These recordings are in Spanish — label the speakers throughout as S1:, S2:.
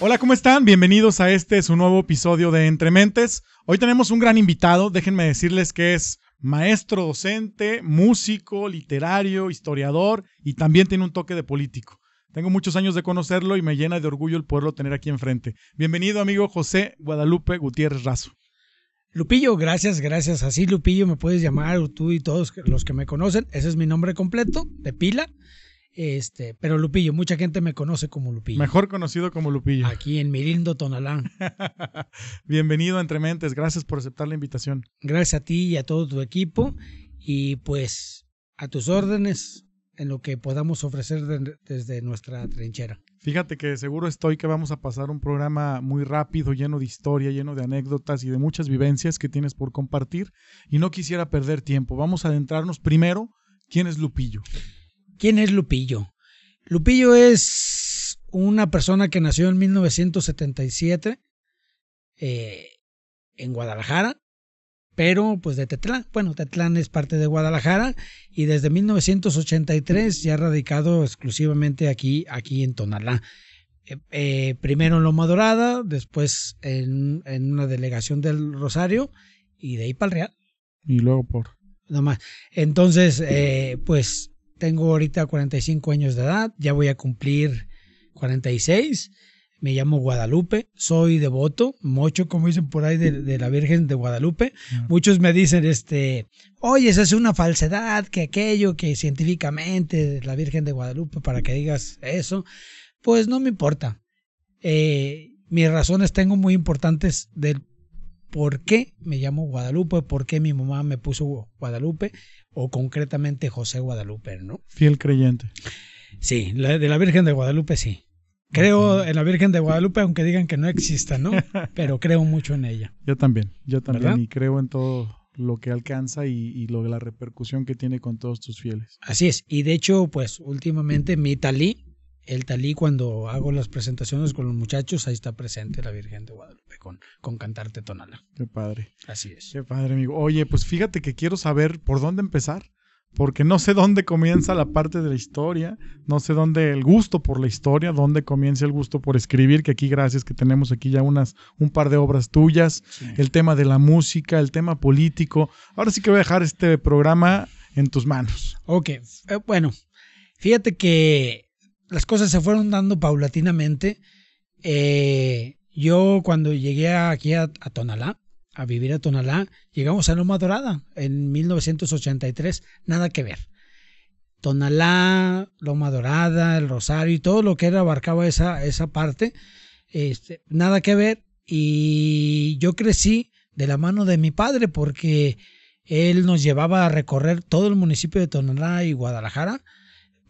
S1: Hola, ¿cómo están? Bienvenidos a este su nuevo episodio de Entre Mentes. Hoy tenemos un gran invitado, déjenme decirles que es maestro docente, músico, literario, historiador y también tiene un toque de político. Tengo muchos años de conocerlo y me llena de orgullo el poderlo tener aquí enfrente. Bienvenido, amigo José Guadalupe Gutiérrez Razo.
S2: Lupillo, gracias, gracias. Así Lupillo me puedes llamar, tú y todos los que me conocen. Ese es mi nombre completo, de pila. Este, pero Lupillo, mucha gente me conoce como Lupillo.
S1: Mejor conocido como Lupillo.
S2: Aquí en Mirindo, Tonalán.
S1: Bienvenido a Entre Mentes, gracias por aceptar la invitación.
S2: Gracias a ti y a todo tu equipo. Y pues a tus órdenes en lo que podamos ofrecer desde nuestra trinchera.
S1: Fíjate que seguro estoy que vamos a pasar un programa muy rápido, lleno de historia, lleno de anécdotas y de muchas vivencias que tienes por compartir. Y no quisiera perder tiempo. Vamos a adentrarnos primero. ¿Quién es Lupillo?
S2: ¿Quién es Lupillo? Lupillo es una persona que nació en 1977 eh, en Guadalajara, pero pues de Tetlán. Bueno, Tetlán es parte de Guadalajara y desde 1983 ya ha radicado exclusivamente aquí, aquí en Tonalá. Eh, eh, primero en Loma Dorada, después en, en, una delegación del Rosario y de ahí para el Real.
S1: Y luego por...
S2: Nomás. Entonces, pues tengo ahorita 45 años de edad, ya voy a cumplir 46. Me llamo Guadalupe, soy devoto, mocho, como dicen por ahí, de, la Virgen de Guadalupe. Muchos me dicen, este, oye, esa es una falsedad, que aquello, que científicamente la Virgen de Guadalupe, para que digas eso. Pues no me importa. Eh, mis razones tengo muy importantes del por qué me llamo Guadalupe, por qué mi mamá me puso Guadalupe, o concretamente José Guadalupe, ¿no?
S1: Fiel creyente.
S2: Sí, de la Virgen de Guadalupe sí. Creo en la Virgen de Guadalupe, aunque digan que no exista, ¿no? Pero creo mucho en ella.
S1: Yo también, yo también, y creo en todo lo que alcanza y, y lo, la repercusión que tiene con todos tus fieles.
S2: Así es, y de hecho, pues últimamente mi talí, el talí cuando hago las presentaciones con los muchachos, ahí está presente la Virgen de Guadalupe con, con Cantarte Tonala.
S1: Qué padre.
S2: Así es.
S1: Qué padre, amigo. Oye, pues fíjate que quiero saber por dónde empezar, porque no sé dónde comienza la parte de la historia, no sé dónde el gusto por la historia, dónde comienza el gusto por escribir, que aquí gracias que tenemos aquí ya unas un par de obras tuyas, sí. el tema de la música, el tema político. Ahora sí que voy a dejar este programa en tus manos.
S2: Ok, eh, bueno, fíjate que las cosas se fueron dando paulatinamente. Eh, yo cuando llegué aquí a, Tonalá, a vivir a Tonalá, llegamos a Loma Dorada en 1983, nada que ver. Tonalá, Loma Dorada, el Rosario y todo lo que era abarcaba esa, esa parte, este, nada que ver. Y yo crecí de la mano de mi padre porque él nos llevaba a recorrer todo el municipio de Tonalá y Guadalajara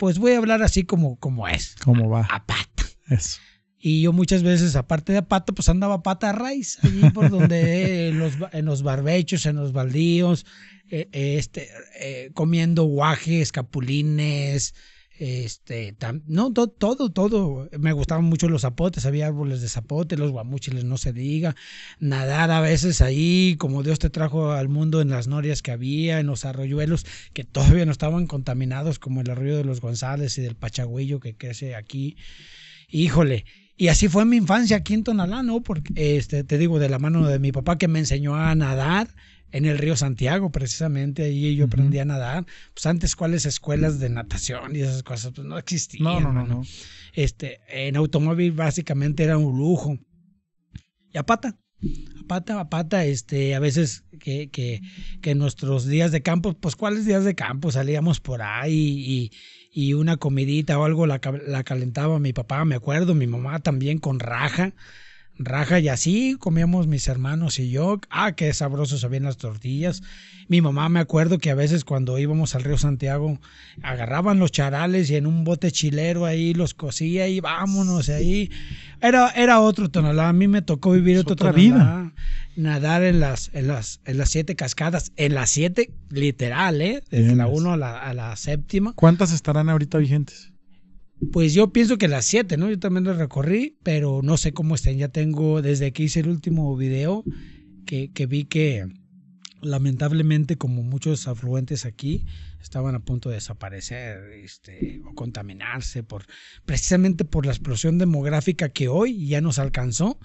S2: pues voy a hablar así como, como es.
S1: ¿Cómo va?
S2: A, pata.
S1: Eso.
S2: Y yo muchas veces, aparte de a pata, pues andaba a pata a raíz, allí por donde en, los, en los barbechos, en los baldíos, eh, este, eh, comiendo guajes, capulines, este, no, to, todo, todo. Me gustaban mucho los zapotes, había árboles de zapote, los guamuchiles, no se diga. Nadar a veces ahí, como Dios te trajo al mundo en las norias que había, en los arroyuelos que todavía no estaban contaminados, como el arroyo de los González y del Pachagüillo que crece aquí. Híjole. Y así fue mi infancia aquí en Tonalá, ¿no? Porque, este, te digo, de la mano de mi papá que me enseñó a nadar en el río Santiago, precisamente, ahí yo aprendí a nadar. Pues antes, ¿cuáles escuelas de natación y esas cosas? Pues no existían.
S1: No, no, no, no.
S2: Este, en automóvil básicamente era un lujo. Y a pata, a pata, a pata, este, a veces que, que, que nuestros días de campo, pues ¿cuáles días de campo? Salíamos por ahí y, y una comidita o algo la, la calentaba mi papá, me acuerdo, mi mamá también con raja raja y así comíamos mis hermanos y yo. Ah, qué sabrosos sabían las tortillas. Mi mamá me acuerdo que a veces cuando íbamos al río Santiago agarraban los charales y en un bote chilero ahí los cosía y vámonos ahí. Era, era otro tonalá. A mí me tocó vivir otro
S1: otra
S2: tonalá.
S1: vida.
S2: Nadar en las, en las, en las siete cascadas. En las siete, literal, ¿eh? Desde Bien, la uno a la, a la séptima.
S1: ¿Cuántas estarán ahorita vigentes?
S2: Pues yo pienso que las siete, ¿no? Yo también las recorrí, pero no sé cómo estén. Ya tengo, desde que hice el último video, que, vi que lamentablemente, como muchos afluentes aquí, estaban a punto de desaparecer este, o contaminarse por precisamente por la explosión demográfica que hoy ya nos alcanzó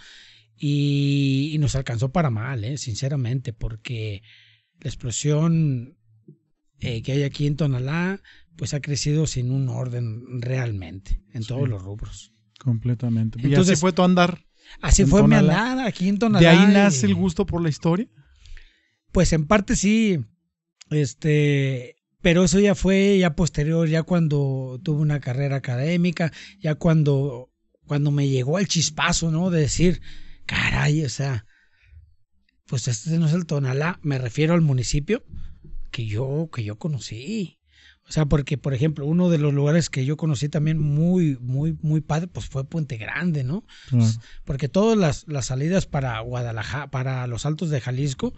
S2: y, nos alcanzó para mal, ¿eh? sinceramente, porque la explosión eh, que hay aquí en Tonalá pues ha crecido sin un orden realmente en todos los rubros.
S1: Completamente. y así fue tu andar.
S2: Así fue mi andar aquí en Tonalá.
S1: ¿De ahí nace el gusto por la historia?
S2: Pues en parte sí. Este, pero eso ya fue ya posterior, ya cuando tuve una carrera académica, ya cuando, cuando me llegó el chispazo, ¿no? De decir, caray, o sea, pues este no es el Tonalá, me refiero al municipio que yo, que yo conocí. O sea, porque, por ejemplo, uno de los lugares que yo conocí también muy, muy, muy padre, pues fue Puente Grande, ¿no? Pues, porque todas las, las, salidas para Guadalajara, para los Altos de Jalisco,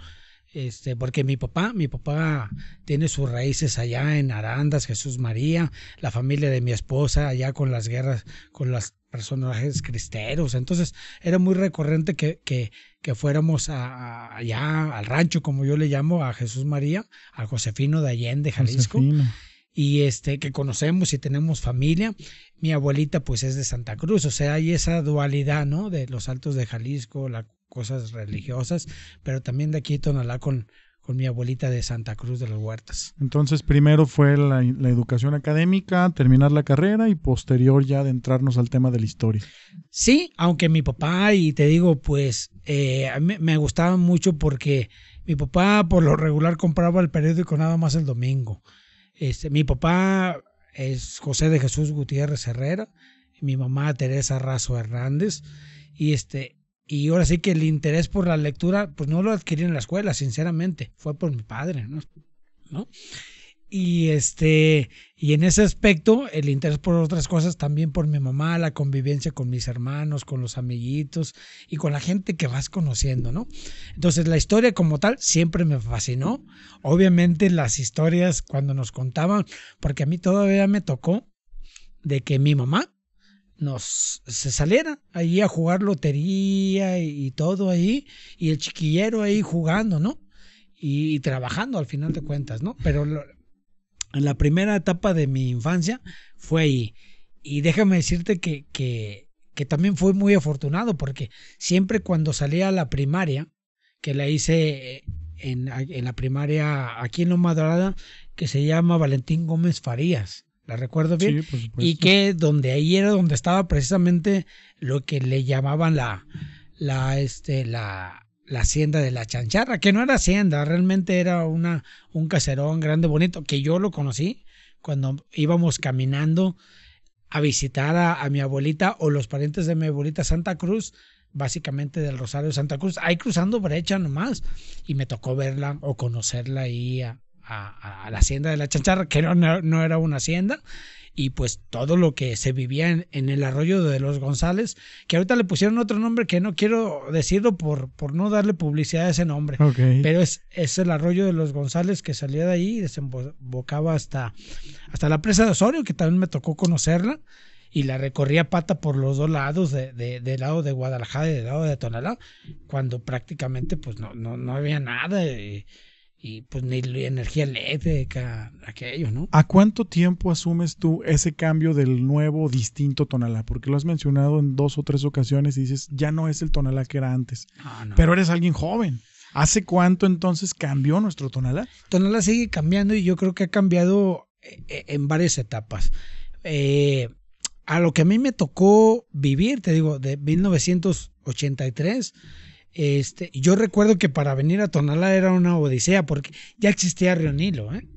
S2: este, porque mi papá, mi papá tiene sus raíces allá en Arandas, Jesús María, la familia de mi esposa allá con las guerras, con los personajes cristeros. Entonces era muy recurrente que, que, que fuéramos a, allá al rancho, como yo le llamo, a Jesús María, a Josefino de Allende, Jalisco. Y este, que conocemos y tenemos familia. Mi abuelita, pues, es de Santa Cruz. O sea, hay esa dualidad, ¿no? De los altos de Jalisco, la cosas religiosas, pero también de aquí Tonalá con, con mi abuelita de Santa Cruz de las Huertas.
S1: Entonces, primero fue la, educación académica, terminar la carrera y posterior ya adentrarnos al tema de la historia.
S2: Sí, aunque mi papá, y te digo, pues eh, a mí me gustaba mucho porque mi papá por lo regular compraba el periódico nada más el domingo. Este, mi papá es José de Jesús Gutiérrez Herrera, mi mamá Teresa Razo Hernández, y este, y ahora sí que el interés por la lectura, pues no lo adquirí en la escuela, sinceramente, fue por mi padre, ¿no? ¿No? Y este, y en ese aspecto, el interés por otras cosas también por mi mamá, la convivencia con mis hermanos, con los amiguitos y con la gente que vas conociendo, ¿no? Entonces, la historia como tal siempre me fascinó. Obviamente, las historias cuando nos contaban, porque a mí todavía me tocó de que mi mamá nos se saliera ahí a jugar lotería y, todo ahí, y el chiquillero ahí jugando, ¿no? Y, trabajando al final de cuentas, ¿no? Pero en la primera etapa de mi infancia fue ahí. Y déjame decirte que, que, que también fue muy afortunado, porque siempre cuando salía a la primaria, que la hice en, en la primaria aquí en Loma Dorada, que se llama Valentín Gómez Farías la recuerdo bien, y que donde ahí era donde estaba precisamente lo que le llamaban la, la, este, la, la hacienda de la chancharra, que no era hacienda, realmente era una, un caserón grande, bonito, que yo lo conocí cuando íbamos caminando a visitar a, mi abuelita o los parientes de mi abuelita Santa Cruz, básicamente del Rosario Santa Cruz, ahí cruzando brecha nomás, y me tocó verla o conocerla ahí a, a, la hacienda de la chancharra, que no, no, era una hacienda, y pues todo lo que se vivía en, el arroyo de los González, que ahorita le pusieron otro nombre que no quiero decirlo por, por no darle publicidad a ese nombre, pero es, es el arroyo de los González que salía de ahí y desembocaba hasta, hasta la presa de Osorio, que también me tocó conocerla. Y la recorría pata por los dos lados, de, del lado de Guadalajara y del lado de Tonalá, cuando prácticamente pues no, no, no había nada. Y, y pues ni energía eléctrica, aquello, ¿no?
S1: ¿A cuánto tiempo asumes tú ese cambio del nuevo, distinto Tonalá? Porque lo has mencionado en dos o tres ocasiones y dices, ya no es el Tonalá que era antes. Ah, Pero eres alguien joven. ¿Hace cuánto entonces cambió nuestro Tonalá?
S2: Tonalá sigue cambiando y yo creo que ha cambiado eh, eh, en varias etapas. Eh, a lo que a mí me tocó vivir, te digo, de 1983 este, yo recuerdo que para venir a Tonalá era una odisea porque ya existía Río Nilo, ¿eh?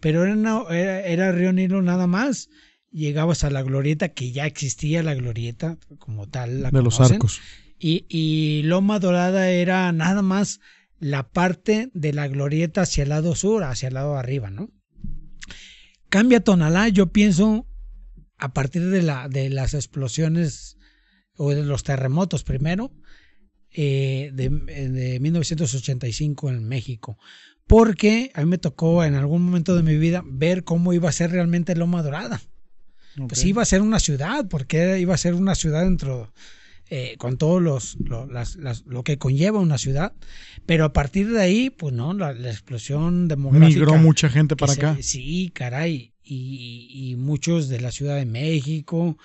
S2: pero era, era, Río Nilo nada más. Llegabas a la glorieta, que ya existía la glorieta como tal.
S1: de los arcos.
S2: Y, y Loma Dorada era nada más la parte de la glorieta hacia el lado sur, hacia el lado arriba, ¿no? Cambia Tonalá, yo pienso, a partir de, la, de las explosiones o de los terremotos primero, eh, de, 1985 en México. Porque a mí me tocó en algún momento de mi vida ver cómo iba a ser realmente Loma Dorada. Pues iba a ser una ciudad, porque iba a ser una ciudad dentro, eh, con todo los, lo, las, las, lo, que conlleva una ciudad, pero a partir de ahí, pues no, la, la explosión demográfica.
S1: Migró mucha gente para
S2: se,
S1: acá.
S2: Sí, caray, y, y, muchos de la Ciudad de México,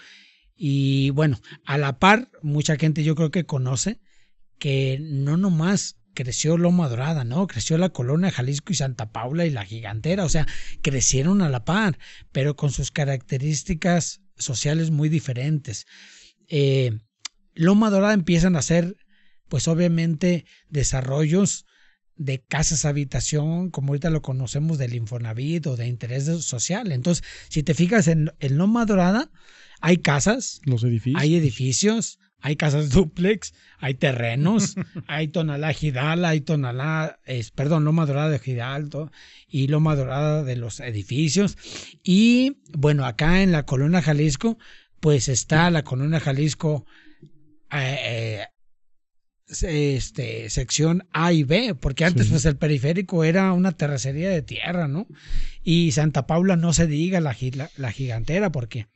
S2: y bueno, a la par, mucha gente yo creo que conoce que no nomás creció Loma Dorada, ¿no? Creció la Colonia Jalisco y Santa Paula y la Gigantera, o sea, crecieron a la par, pero con sus características sociales muy diferentes. Eh, Loma Dorada empiezan a hacer, pues obviamente, desarrollos de casas habitación, como ahorita lo conocemos del Infonavit o de interés social. Entonces, si te fijas en, en Loma Dorada, hay casas,
S1: los edificios,
S2: hay edificios, hay casas duplex, hay terrenos, hay Tonalá Gidal, hay Tonalá, es, perdón, Loma Dorada de Gidal y Loma Dorada de los edificios. Y bueno, acá en la Colonia Jalisco, pues está la Colonia Jalisco, eh, este, sección A y B, porque antes sí. pues el periférico era una terracería de tierra, ¿no? Y Santa Paula no se diga la, la, la gigantera, porque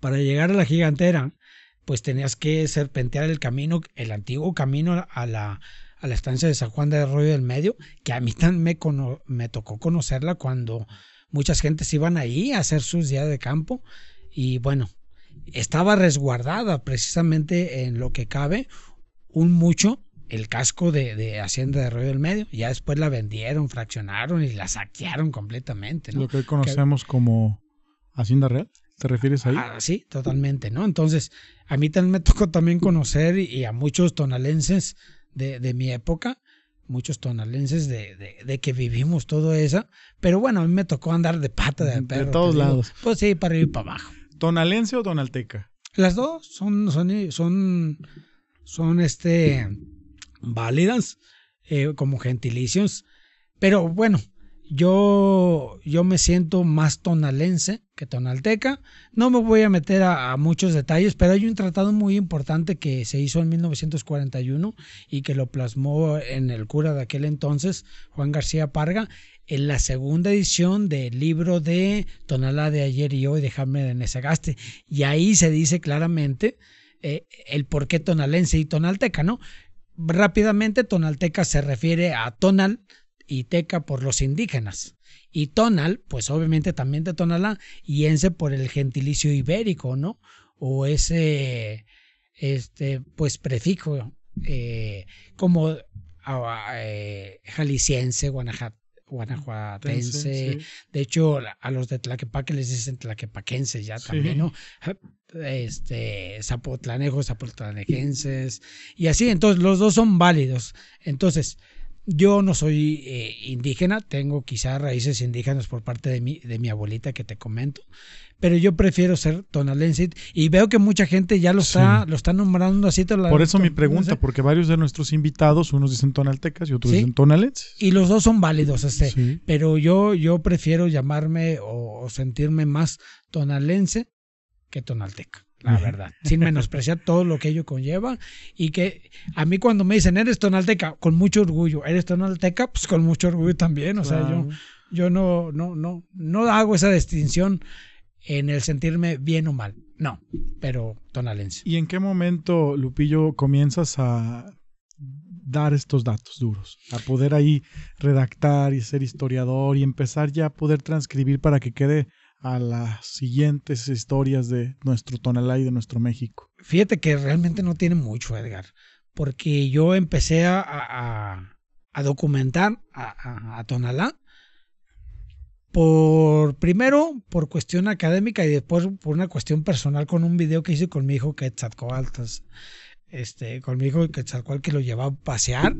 S2: para llegar a la gigantera, pues tenías que serpentear el camino, el antiguo camino a la, a la estancia de San Juan de Arroyo del Medio, que a mí también me, cono, me tocó conocerla cuando muchas gentes iban ahí a hacer sus días de campo y bueno, estaba resguardada precisamente en lo que cabe un mucho el casco de, de, Hacienda de Arroyo del Medio. Ya después la vendieron, fraccionaron y la saquearon completamente. ¿no?
S1: Lo que hoy conocemos que, como Hacienda Real. ¿Te refieres ahí?
S2: Ah, sí, totalmente, ¿no? Entonces, a mí también me tocó también conocer y a muchos tonalenses de, de mi época, muchos tonalenses de, de, de, que vivimos todo eso, pero bueno, a mí me tocó andar de pata de perro.
S1: De todos lados.
S2: Pues sí, para arriba y para abajo.
S1: ¿Tonalense o tonalteca?
S2: Las dos son, son, son, son este, válidas eh, como gentilicios, pero bueno, yo, yo me siento más tonalense que tonalteca. No me voy a meter a, muchos detalles, pero hay un tratado muy importante que se hizo en 1941 y que lo plasmó en el cura de aquel entonces, Juan García Parga, en la segunda edición del libro de Tonalá de ayer y hoy de Jaime de Nesagaste. Y ahí se dice claramente eh, el por qué tonalense y tonalteca, ¿no? Rápidamente, tonalteca se refiere a tonal, y teca por los indígenas. Y tonal, pues obviamente también de Tonalá, y ense por el gentilicio ibérico, ¿no? O ese, este, pues prefijo, eh, como eh, jalisciense, guanajuatense. Sí. De hecho, a los de Tlaquepaque les dicen tlaquepaquenses ya también, sí. ¿no? Este, zapotlanejos, zapotlanejenses, y así, entonces los dos son válidos. Entonces, yo no soy eh, indígena, tengo quizá raíces indígenas por parte de mi, de mi abuelita que te comento, pero yo prefiero ser tonalense y veo que mucha gente ya lo está, sí. lo está nombrando así.
S1: La, por eso mi pregunta, porque varios de nuestros invitados, unos dicen tonaltecas y otros ¿Sí? dicen tonalenses.
S2: Y los dos son válidos, este, pero yo, yo prefiero llamarme o, o sentirme más tonalense que tonalteca la verdad, sin menospreciar todo lo que ello conlleva y que a mí cuando me dicen eres tonalteca, con mucho orgullo, eres tonalteca, pues con mucho orgullo también, o claro. sea, yo, yo no, no, no, no hago esa distinción en el sentirme bien o mal, no, pero tonalense.
S1: ¿Y en qué momento, Lupillo, comienzas a dar estos datos duros, a poder ahí redactar y ser historiador y empezar ya a poder transcribir para que quede a las siguientes historias de nuestro Tonalá y de nuestro México?
S2: Fíjate que realmente no tiene mucho, Edgar, porque yo empecé a, a, documentar a, a, Tonalá por primero por cuestión académica y después por una cuestión personal con un video que hice con mi hijo Quetzalcoatl, este, con mi hijo Quetzalcoatl que lo llevaba a pasear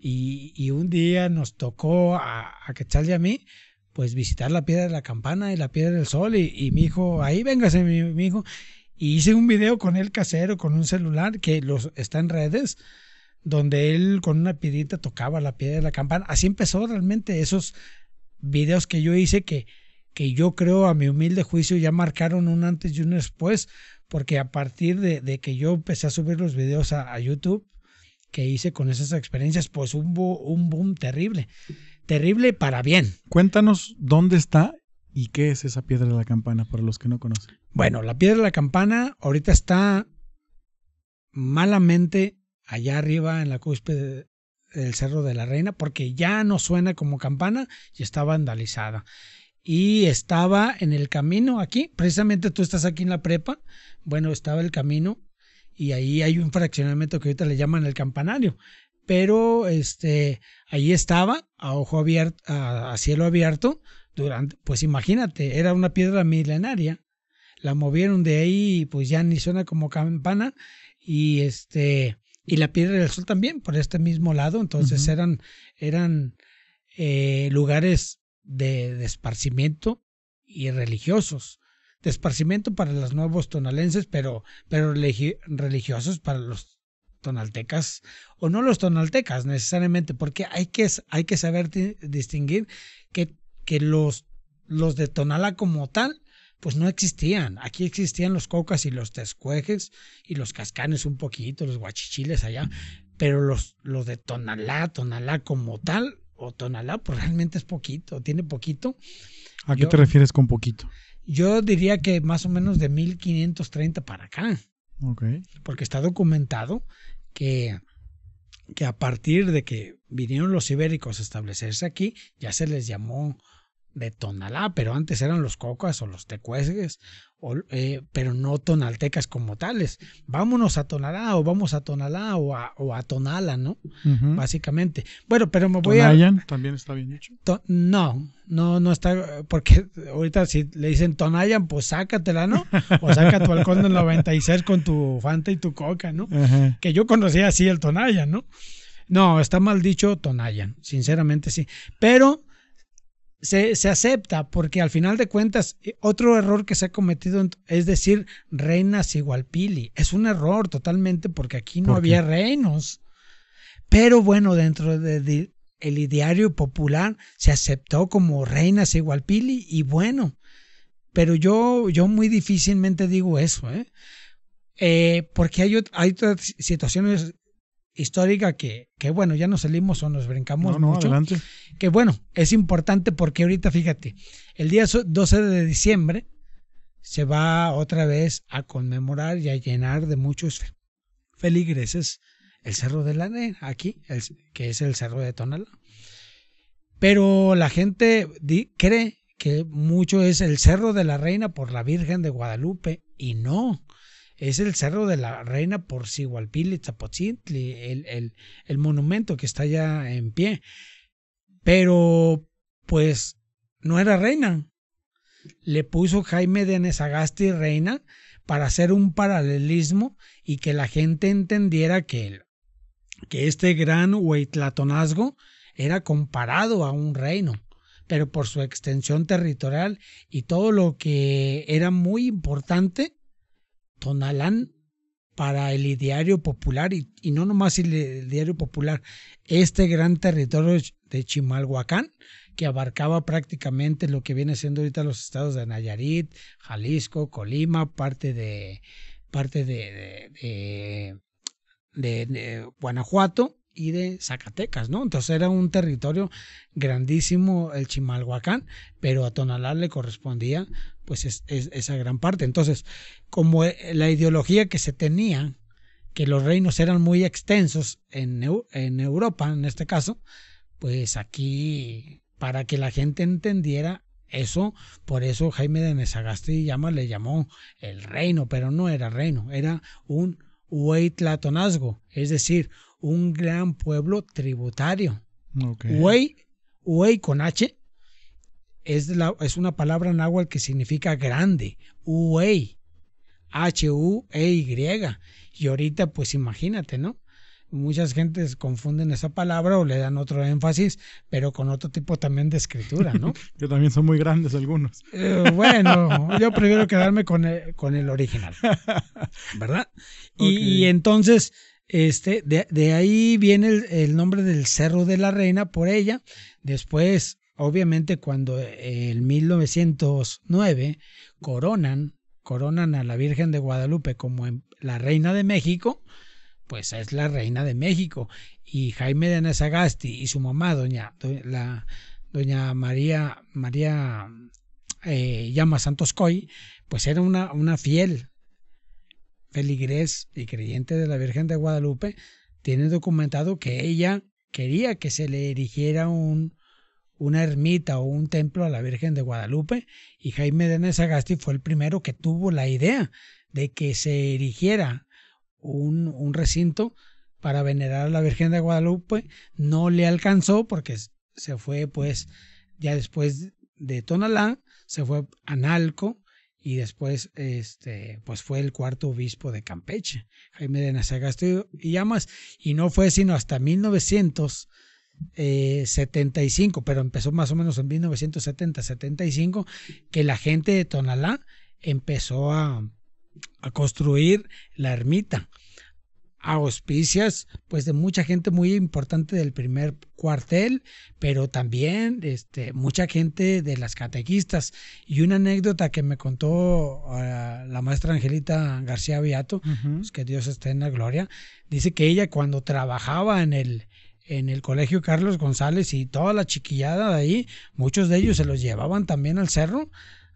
S2: y, y un día nos tocó a, a Quetzal y a mí pues visitar la piedra de la campana y la piedra del sol y, y mi hijo, ahí véngase mi, mi, hijo. Y hice un video con él casero, con un celular que los, está en redes, donde él con una piedrita tocaba la piedra de la campana. Así empezó realmente esos videos que yo hice que, que yo creo a mi humilde juicio ya marcaron un antes y un después, porque a partir de, de que yo empecé a subir los videos a, a YouTube que hice con esas experiencias, pues hubo un boom terrible terrible para bien.
S1: Cuéntanos dónde está y qué es esa piedra de la campana para los que no conocen.
S2: Bueno, la piedra de la campana ahorita está malamente allá arriba en la cúspide del Cerro de la Reina, porque ya no suena como campana y está vandalizada. Y estaba en el camino aquí, precisamente tú estás aquí en la prepa, bueno, estaba el camino y ahí hay un fraccionamiento que ahorita le llaman el campanario, pero este, ahí estaba a ojo abierto, a, cielo abierto, durante, pues imagínate, era una piedra milenaria, la movieron de ahí, pues ya ni suena como campana y este, y la piedra del sol también por este mismo lado, entonces eran, eran eh, lugares de, de, esparcimiento y religiosos. De esparcimiento para los nuevos tonalenses, pero, pero religiosos para los tonaltecas, o no los tonaltecas necesariamente, porque hay que, hay que saber distinguir que, que los, los de Tonala como tal pues no existían. Aquí existían los cocas y los tescuejes y los cascanes un poquito, los guachichiles allá, pero los, los de Tonalá, Tonalá como tal, o Tonalá, pues realmente es poquito, tiene poquito.
S1: ¿A qué te refieres con poquito?
S2: Yo diría que más o menos de 1530 para acá. Porque está documentado que, que a partir de que vinieron los ibéricos a establecerse aquí, ya se les llamó de Tonalá, pero antes eran los cocas o los tecuesgues, eh, pero no tonaltecas como tales. Vámonos a Tonalá o vamos a Tonalá o a, o a Tonala, ¿no? Básicamente. Bueno, pero me voy
S1: Tonayan, a... también está bien dicho.
S2: no, no, no está, porque ahorita si le dicen Tonayan, pues sácatela, ¿no? O saca tu halcón del 96 con tu Fanta y tu Coca, ¿no? Que yo conocía así el Tonayan, ¿no? No, está mal dicho Tonayan, sinceramente sí. Pero se, se, acepta porque al final de cuentas eh, otro error que se ha cometido es decir reinas igual pili. Es un error totalmente porque aquí no había reinos. Pero bueno, dentro del de, el ideario popular se aceptó como reinas igual pili y bueno, pero yo, yo muy difícilmente digo eso, ¿eh? Eh, porque hay, hay otras situaciones histórica que, que, bueno, ya nos salimos o nos brincamos mucho.
S1: Adelante.
S2: Que bueno, es importante porque ahorita fíjate, el día 12 de diciembre se va otra vez a conmemorar y a llenar de muchos feligreses el Cerro de la Arena, aquí, que es el Cerro de Tonalá. Pero la gente cree que mucho es el Cerro de la Reina por la Virgen de Guadalupe y no es el Cerro de la Reina por Sigualpili, Zapotzintli, el, el, el monumento que está ya en pie. Pero, pues, no era reina. Le puso Jaime de Nesagasti reina para hacer un paralelismo y que la gente entendiera que, que este gran huitlatonazgo era comparado a un reino, pero por su extensión territorial y todo lo que era muy importante Tonalán para el ideario popular y, no nomás el, ideario popular, este gran territorio de Chimalhuacán que abarcaba prácticamente lo que viene siendo ahorita los estados de Nayarit, Jalisco, Colima, parte de parte de, de Guanajuato y de Zacatecas, ¿no? Entonces era un territorio grandísimo el Chimalhuacán, pero a Tonalá le correspondía pues es, esa gran parte. Entonces, como eh, la ideología que se tenía, que los reinos eran muy extensos en, en Europa, en este caso, pues aquí, para que la gente entendiera eso, por eso Jaime de Nesagasti llama, le llamó el reino, pero no era reino, era un hueytlatonazgo, es decir, un gran pueblo tributario.
S1: Okay.
S2: Huey, con H es, la, es una palabra náhuatl que significa grande. Huey. H-U-E-Y. Y ahorita, pues imagínate, ¿no? Muchas gentes confunden esa palabra o le dan otro énfasis, pero con otro tipo también de escritura, ¿no?
S1: que también son muy grandes algunos.
S2: Eh, bueno, yo prefiero quedarme con el, con el original, ¿verdad? Y, entonces, este, de, ahí viene el, nombre del Cerro de la Reina por ella. Después, obviamente, cuando en 1909 coronan, coronan a la Virgen de Guadalupe como la Reina de México, pues es la Reina de México. Y Jaime de Nesagasti y su mamá, doña, la, doña María, María eh, Llama Santos Coy, pues era una, una fiel feligrés y creyente de la Virgen de Guadalupe, tiene documentado que ella quería que se le erigiera un, una ermita o un templo a la Virgen de Guadalupe y Jaime de Sagasti fue el primero que tuvo la idea de que se erigiera un, un recinto para venerar a la Virgen de Guadalupe. No le alcanzó porque se fue pues ya después de Tonalá, se fue a Nalco y después este pues fue el cuarto obispo de Campeche, Jaime de Nasagasti y Llamas, y no fue sino hasta 1975, pero empezó más o menos en 1970-75, que la gente de Tonalá empezó a, a construir la ermita auspicias pues de mucha gente muy importante del primer cuartel, pero también este, mucha gente de las catequistas. Y una anécdota que me contó ah, la maestra Angelita García Beato, pues, que Dios esté en la gloria, dice que ella cuando trabajaba en el, en el colegio Carlos González y toda la chiquillada de ahí, muchos de ellos se los llevaban también al cerro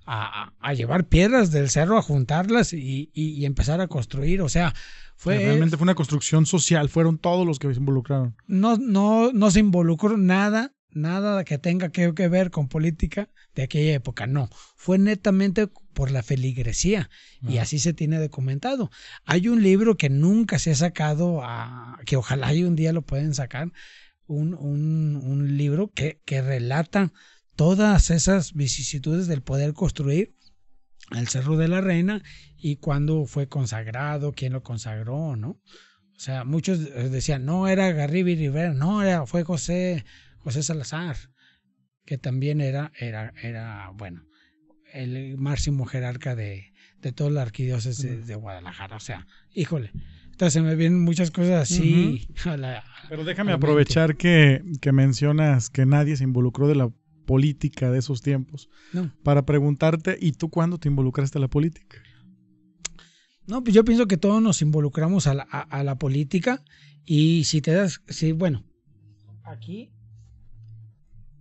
S2: a, llevar piedras del cerro, a juntarlas y, y empezar a construir. O sea,
S1: realmente fue una construcción social, fueron todos los que se involucraron.
S2: No, no, no se involucró nada, nada que tenga que, ver con política de aquella época, no. Fue netamente por la feligresía y así se tiene documentado. Hay un libro que nunca se ha sacado, a, que ojalá y un día lo pueden sacar, un, un, un libro que, que relata todas esas vicisitudes del poder construir el Cerro de la Reina y cuándo fue consagrado, quién lo consagró, ¿no? O sea, muchos eh, decían, no era Garribi Rivera, no, era, fue José, José Salazar, que también era, era, era, bueno, el máximo jerarca de, de toda la arquidiócesis de, Guadalajara. O sea, híjole. Entonces se me vienen muchas cosas así.
S1: Pero déjame aprovechar que, que mencionas que nadie se involucró de la política de esos tiempos. Para preguntarte, ¿y tú cuándo te involucraste a la política?
S2: No, pues yo pienso que todos nos involucramos a la, política y si te das, sí, bueno, aquí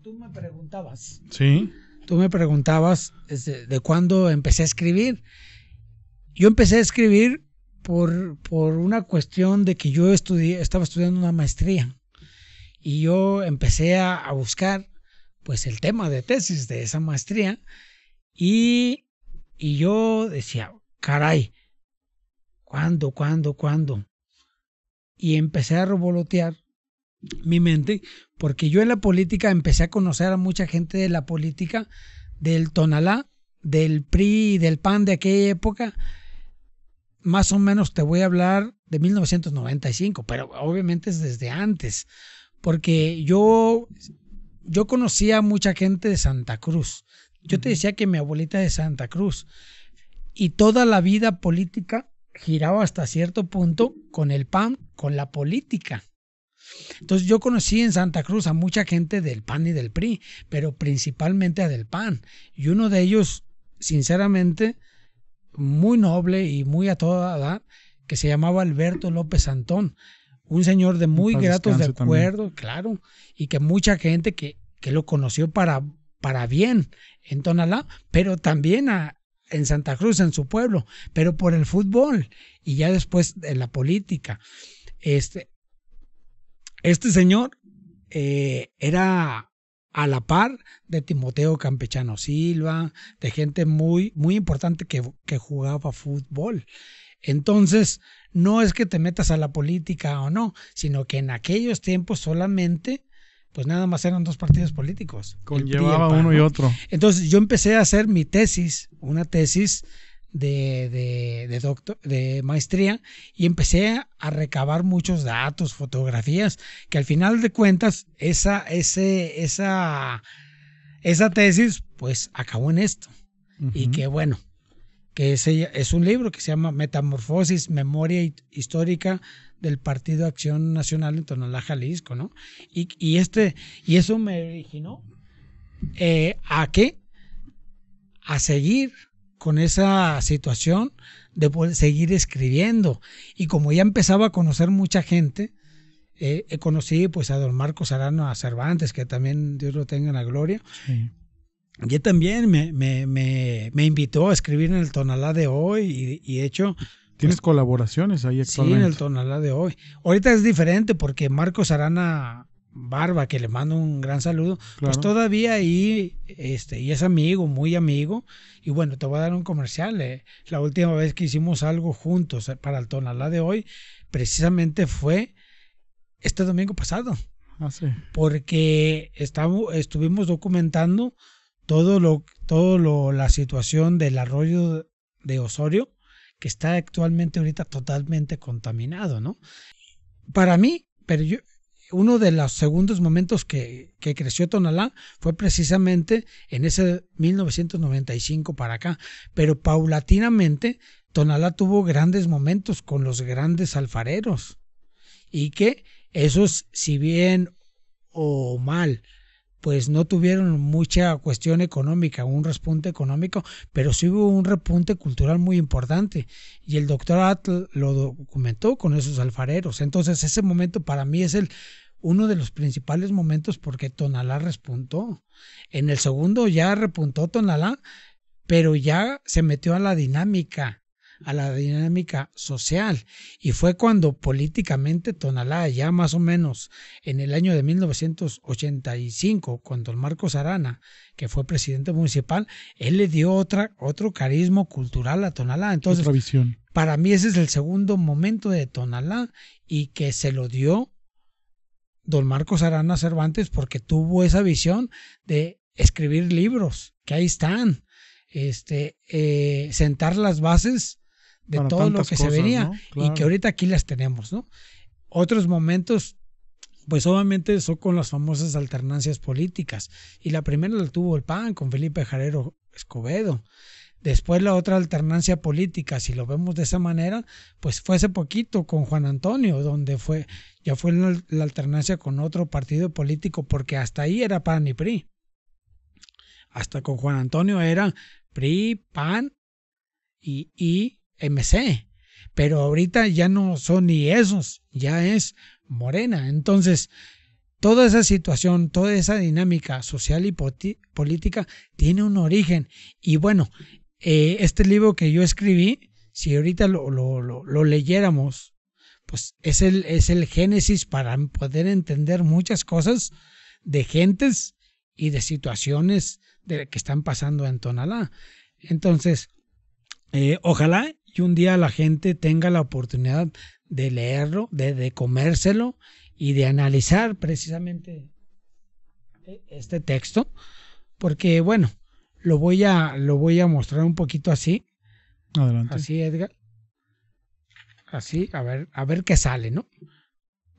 S2: tú me preguntabas.
S1: Sí.
S2: Tú me preguntabas de, de cuándo empecé a escribir. Yo empecé a escribir por, por una cuestión de que yo estudié, estaba estudiando una maestría y yo empecé a buscar pues el tema de tesis de esa maestría y, y yo decía, caray, ¿cuándo, cuándo, cuándo? Y empecé a revolotear mi mente porque yo en la política empecé a conocer a mucha gente de la política del Tonalá, del PRI y del PAN de aquella época. Más o menos te voy a hablar de 1995, pero obviamente es desde antes, porque yo yo conocía a mucha gente de Santa Cruz. Yo te decía que mi abuelita es de Santa Cruz. Y toda la vida política giraba hasta cierto punto con el PAN, con la política. Entonces yo conocí en Santa Cruz a mucha gente del PAN y del PRI, pero principalmente a del PAN. Y uno de ellos, sinceramente, muy noble y muy a toda edad, que se llamaba Alberto López Antón un señor de muy gratos de acuerdo, claro, y que mucha gente que, que lo conoció para, para bien en Tonalá, pero también a, en Santa Cruz, en su pueblo, pero por el fútbol y ya después en la política. Este, este señor eh, era a la par de Timoteo Campechano Silva, de gente muy, muy importante que, que jugaba fútbol. Entonces, no es que te metas a la política o no, sino que en aquellos tiempos solamente, pues nada más eran dos partidos políticos.
S1: Conllevaba uno y otro.
S2: Entonces yo empecé a hacer mi tesis, una tesis de, de, de, doctor, de maestría y empecé a recabar muchos datos, fotografías, que al final de cuentas esa, ese, esa, esa tesis pues acabó en esto. Y que bueno, que es, es un libro que se llama Metamorfosis, Memoria Histórica del Partido Acción Nacional en Tonalá, Jalisco, ¿no? Y, y, este, y eso me originó eh, a qué? A seguir con esa situación de poder seguir escribiendo. Y como ya empezaba a conocer mucha gente, eh, conocí pues a don Marcos Arano a Cervantes, que también Dios lo tenga en la gloria. Sí también me, me, me, invitó a escribir en el Tonalá de hoy y, de hecho,
S1: Tienes colaboraciones ahí
S2: Sí, en el Tonalá de hoy. Ahorita es diferente porque Marcos Arana Barba, que le mando un gran saludo, pues todavía ahí, este, y es amigo, muy amigo. Y bueno, te voy a dar un comercial. eh. La última vez que hicimos algo juntos eh, para el Tonalá de hoy, precisamente fue este domingo pasado.
S1: Ah, sí.
S2: Porque estamos, estuvimos documentando todo lo, todo lo, la situación del arroyo de Osorio, que está actualmente ahorita totalmente contaminado, ¿no? Para mí, pero yo, uno de los segundos momentos que, que, creció Tonalá fue precisamente en ese 1995 para acá, pero paulatinamente Tonalá tuvo grandes momentos con los grandes alfareros y que esos, si bien o mal, pues no tuvieron mucha cuestión económica, un repunte económico, pero sí hubo un repunte cultural muy importante. Y el doctor Atl lo documentó con esos alfareros. Entonces ese momento para mí es el uno de los principales momentos porque Tonalá repuntó. En el segundo ya repuntó Tonalá, pero ya se metió a la dinámica a la dinámica social. Y fue cuando políticamente Tonalá, ya más o menos en el año de 1985, cuando el Marcos Arana, que fue presidente municipal, él le dio otra, otro carisma cultural a Tonalá. Entonces,
S1: visión.
S2: para mí ese es el segundo momento de Tonalá y que se lo dio don Marcos Arana Cervantes porque tuvo esa visión de escribir libros, que ahí están, este, eh, sentar las bases de
S1: Para
S2: todo lo que se venía
S1: ¿no?
S2: y que ahorita aquí las tenemos, ¿no? Otros momentos, pues obviamente son con las famosas alternancias políticas. Y la primera la tuvo el PAN con Felipe Jarero Escobedo. Después la otra alternancia política, si lo vemos de esa manera, pues fue hace poquito con Juan Antonio, donde fue, ya fue la, alternancia con otro partido político, porque hasta ahí era PAN y PRI. Hasta con Juan Antonio era PRI, PAN y, y MC. Pero ahorita ya no son ni esos, ya es Morena. Entonces, toda esa situación, toda esa dinámica social y política tiene un origen. Y bueno, eh, este libro que yo escribí, si ahorita lo, lo, leyéramos, pues es el, es el génesis para poder entender muchas cosas de gentes y de situaciones de, que están pasando en Tonalá. Entonces, eh, ojalá y un día la gente tenga la oportunidad de leerlo, de, de comérselo y de analizar precisamente eh, este texto, porque bueno, lo voy a, lo voy a mostrar un poquito así,
S1: Adelante.
S2: así Edgar, así, a ver, a ver qué sale, ¿no?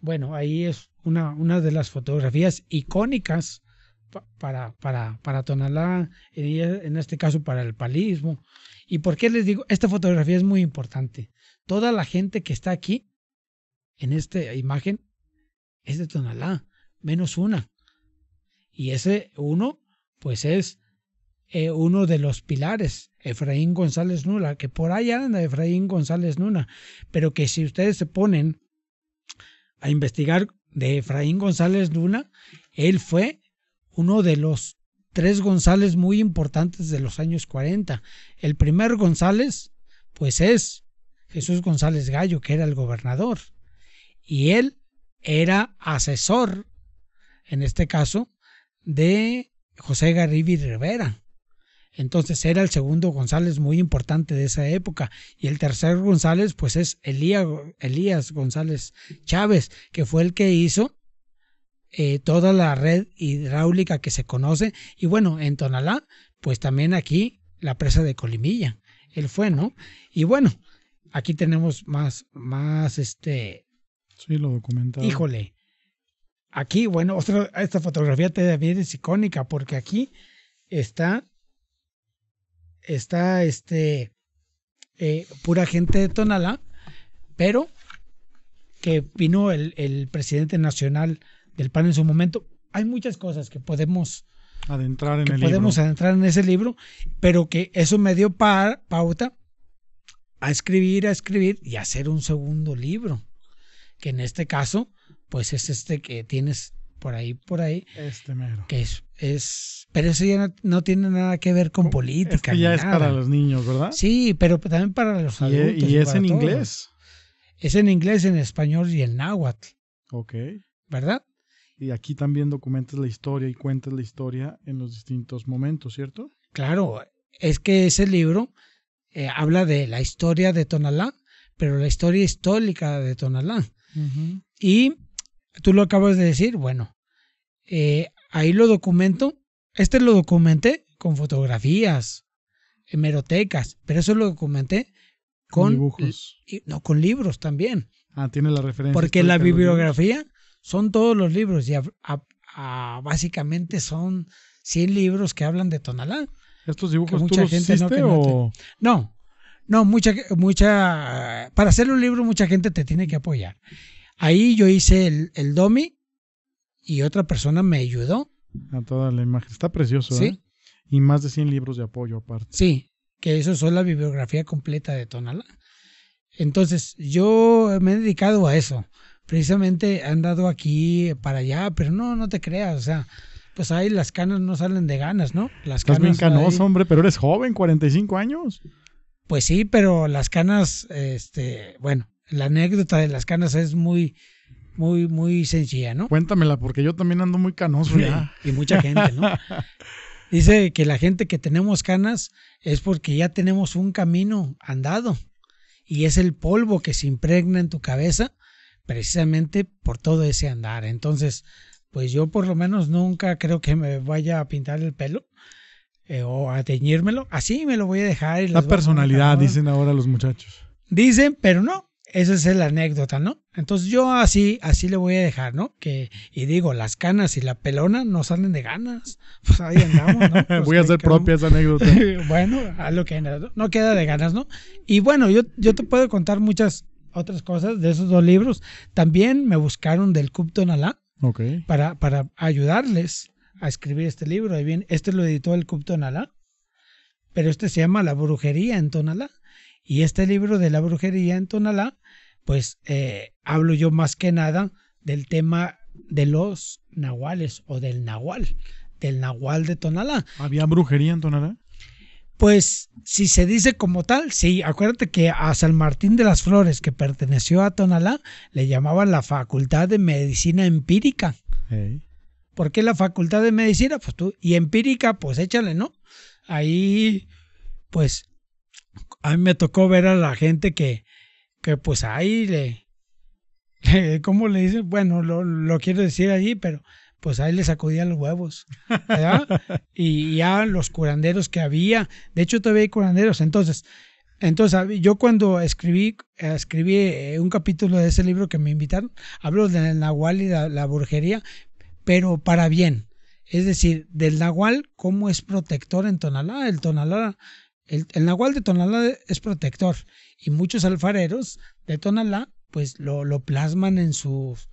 S2: Bueno, ahí es una, una de las fotografías icónicas pa- para, para, para Tonalá, en en este caso para el palismo. ¿Y por qué les digo? Esta fotografía es muy importante. Toda la gente que está aquí, en esta imagen, es de Tonalá, menos una. Y ese uno, pues es eh, uno de los pilares, Efraín González Nuna, que por ahí anda Efraín González Nuna, pero que si ustedes se ponen a investigar de Efraín González Luna, él fue uno de los tres González muy importantes de los años 40. El primer González, pues es Jesús González Gallo, que era el gobernador. Y él era asesor, en este caso, de José Garribi Rivera. Entonces era el segundo González muy importante de esa época. Y el tercer González, pues es Elías, Elías González Chávez, que fue el que hizo eh, toda la red hidráulica que se conoce. Y bueno, en Tonalá, pues también aquí la presa de Colimilla. Él fue, ¿no? Y bueno, aquí tenemos más, más este,
S1: Sí, lo documentado.
S2: híjole. Aquí, bueno, otra, esta fotografía también es icónica porque aquí está, está este, eh, pura gente de Tonalá, pero que vino el, el presidente nacional del PAN en su momento. Hay muchas cosas que podemos,
S1: Adentrar en
S2: que
S1: el
S2: podemos
S1: libro.
S2: entrar en ese libro, pero que eso me dio pa- pauta a escribir, a escribir y a hacer un segundo libro, que en este caso, pues es este que tienes por ahí, por ahí.
S1: Este mero.
S2: Que es, es pero eso ya no, tiene nada que ver con política.
S1: Es que ya es para los niños, ¿verdad?
S2: Sí, pero también para los
S1: y,
S2: adultos.
S1: Y, es en inglés.
S2: Es en inglés, en español y en náhuatl.
S1: Ok.
S2: ¿Verdad?
S1: Y aquí también documentas la historia y cuentas la historia en los distintos momentos, ¿cierto?
S2: Claro, es que ese libro eh, habla de la historia de Tonalá, pero la historia histórica de Tonalá. Y tú lo acabas de decir, bueno, eh, ahí lo documento, este lo documenté con fotografías, hemerotecas, pero eso lo documenté con,
S1: dibujos.
S2: no, con libros también.
S1: Ah, tiene la referencia.
S2: Porque la bibliografía son todos los libros y básicamente son 100 libros que hablan de Tonalá.
S1: ¿Estos dibujos mucha tú gente no,
S2: no, no, mucha, mucha, para hacer un libro mucha gente te tiene que apoyar. Ahí yo hice el, el DOMI y otra persona me ayudó.
S1: A toda la imagen. Está precioso,
S2: ¿Sí?
S1: ¿eh? Y más de 100 libros de apoyo aparte.
S2: Sí, que eso es la bibliografía completa de Tonalá. Entonces, yo me he dedicado a eso. Precisamente he andado aquí para allá, pero no, no te creas, o sea, pues ahí las canas no salen de ganas, ¿no? Las
S1: Estás bien canoso, hombre, pero eres joven, 45 años.
S2: Pues sí, pero las canas, este, bueno, la anécdota de las canas es muy, muy, muy sencilla, ¿no?
S1: Cuéntamela, porque yo también ando muy canoso ya.
S2: y mucha gente, ¿no? Dice que la gente que tenemos canas es porque ya tenemos un camino andado y es el polvo que se impregna en tu cabeza precisamente por todo ese andar. Entonces, pues yo por lo menos nunca creo que me vaya a pintar el pelo eh, o a teñírmelo. Así me lo voy a dejar. Y
S1: la personalidad, dicen ahora los muchachos.
S2: Dicen, pero no. Esa es la anécdota, ¿no? Entonces yo así, así le voy a dejar, ¿no? Que, y digo, las canas y la pelona no salen de ganas. Pues ahí andamos, ¿no? Pues
S1: voy a hacer propia esa anécdota.
S2: bueno, a lo que no queda de ganas, ¿no? Y bueno, yo, yo te puedo contar muchas otras cosas de esos dos libros. También me buscaron del Cup Tonalá para, para ayudarles a escribir este libro. Y bien, este lo editó el Cup Tonalá, pero este se llama La brujería en Tonalá. Y este libro de la brujería en Tonalá, pues eh, hablo yo más que nada del tema de los nahuales o del nahual, del nahual de Tonalá.
S1: ¿Había brujería en Tonalá?
S2: Pues si se dice como tal, sí, acuérdate que a San Martín de las Flores, que perteneció a Tonalá, le llamaban la Facultad de Medicina Empírica. ¿Por qué la Facultad de Medicina? Pues tú, y empírica, pues échale, ¿no? Ahí, pues, a mí me tocó ver a la gente que, que pues ahí le, ¿cómo le dicen? Bueno, lo, lo quiero decir allí, pero pues ahí le sacudían los huevos. y ya los curanderos que había, de hecho todavía hay curanderos, entonces, entonces yo cuando escribí, escribí eh, un capítulo de ese libro que me invitaron, hablo del nahual y la, la brujería, pero para bien. Es decir, del nahual, cómo es protector en Tonalá. El Tonalá, el, el nahual de Tonalá es protector. Y muchos alfareros de Tonalá, pues lo, lo plasman en sus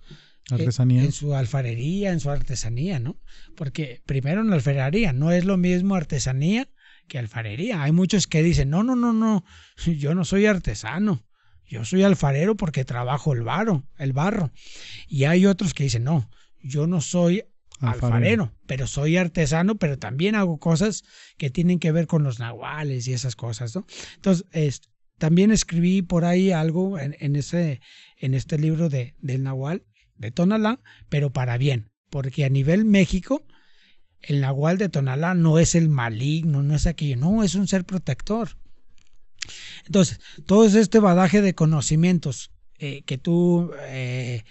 S1: Artesanía.
S2: En su alfarería, en su artesanía, ¿no? Porque primero en la alfarería no es lo mismo artesanía que alfarería. Hay muchos que dicen, no, no, no, no, yo no soy artesano, yo soy alfarero porque trabajo el barro, el barro. Y hay otros que dicen, no, yo no soy alfarero, pero soy artesano, pero también hago cosas que tienen que ver con los nahuales y esas cosas, ¿no? Entonces, también escribí por ahí algo en, ese, en este libro de, del nahual de Tonalá, pero para bien, porque a nivel México, el nahual de Tonalá no es el maligno, no es aquello, no, es un ser protector. Entonces, todo este badaje de conocimientos eh, que tú eh,